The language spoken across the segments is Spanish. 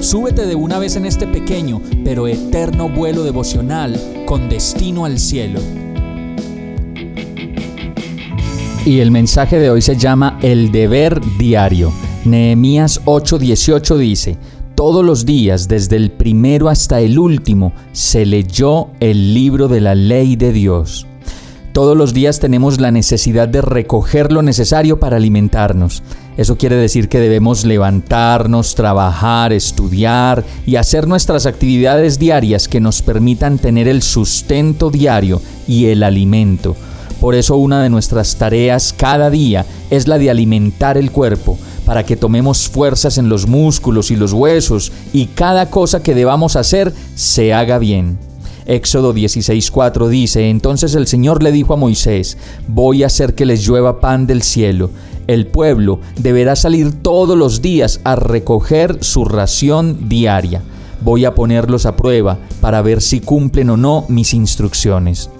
súbete de una vez en este pequeño pero eterno vuelo devocional con destino al cielo. Y el mensaje de hoy se llama El deber diario. Nehemías 8:18 dice, todos los días, desde el primero hasta el último, se leyó el libro de la ley de Dios. Todos los días tenemos la necesidad de recoger lo necesario para alimentarnos. Eso quiere decir que debemos levantarnos, trabajar, estudiar y hacer nuestras actividades diarias que nos permitan tener el sustento diario y el alimento. Por eso una de nuestras tareas cada día es la de alimentar el cuerpo, para que tomemos fuerzas en los músculos y los huesos y cada cosa que debamos hacer se haga bien. Éxodo 16:4 dice, entonces el Señor le dijo a Moisés, voy a hacer que les llueva pan del cielo. El pueblo deberá salir todos los días a recoger su ración diaria. Voy a ponerlos a prueba para ver si cumplen o no mis instrucciones.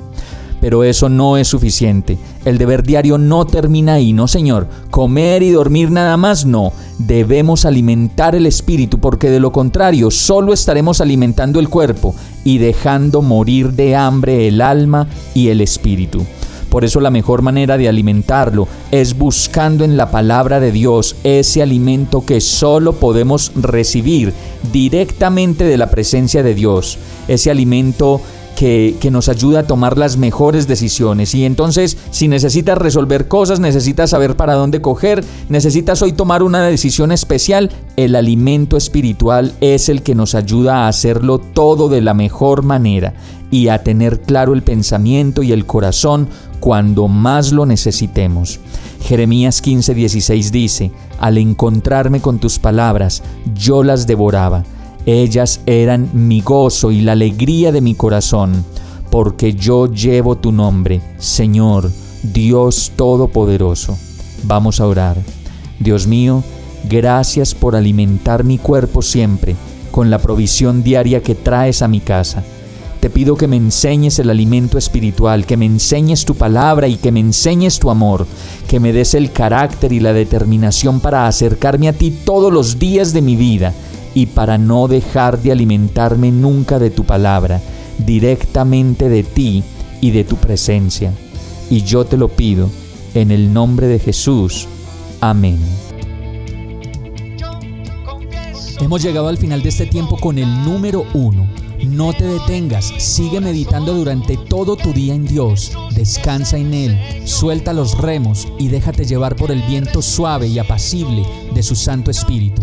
Pero eso no es suficiente. El deber diario no termina ahí, no señor. Comer y dormir nada más, no. Debemos alimentar el espíritu porque de lo contrario solo estaremos alimentando el cuerpo y dejando morir de hambre el alma y el espíritu. Por eso la mejor manera de alimentarlo es buscando en la palabra de Dios ese alimento que solo podemos recibir directamente de la presencia de Dios. Ese alimento que, nos ayuda a tomar las mejores decisiones. Y entonces, si necesitas resolver cosas, necesitas saber para dónde coger, necesitas hoy tomar una decisión especial, el alimento espiritual es el que nos ayuda a hacerlo todo de la mejor manera y a tener claro el pensamiento y el corazón cuando más lo necesitemos. Jeremías 15:16 dice, al encontrarme con tus palabras, yo las devoraba ellas eran mi gozo y la alegría de mi corazón, porque yo llevo tu nombre, Señor, Dios Todopoderoso. Vamos a orar. Dios mío, gracias por alimentar mi cuerpo siempre con la provisión diaria que traes a mi casa. Te pido que me enseñes el alimento espiritual, que me enseñes tu palabra y que me enseñes tu amor, que me des el carácter y la determinación para acercarme a ti todos los días de mi vida y para no dejar de alimentarme nunca de tu palabra, directamente de ti y de tu presencia. Y yo te lo pido en el nombre de Jesús. Amén. Hemos llegado al final de este tiempo con el número uno. No te detengas, sigue meditando durante todo tu día en Dios, descansa en Él, suelta los remos y déjate llevar por el viento suave y apacible de su Santo Espíritu.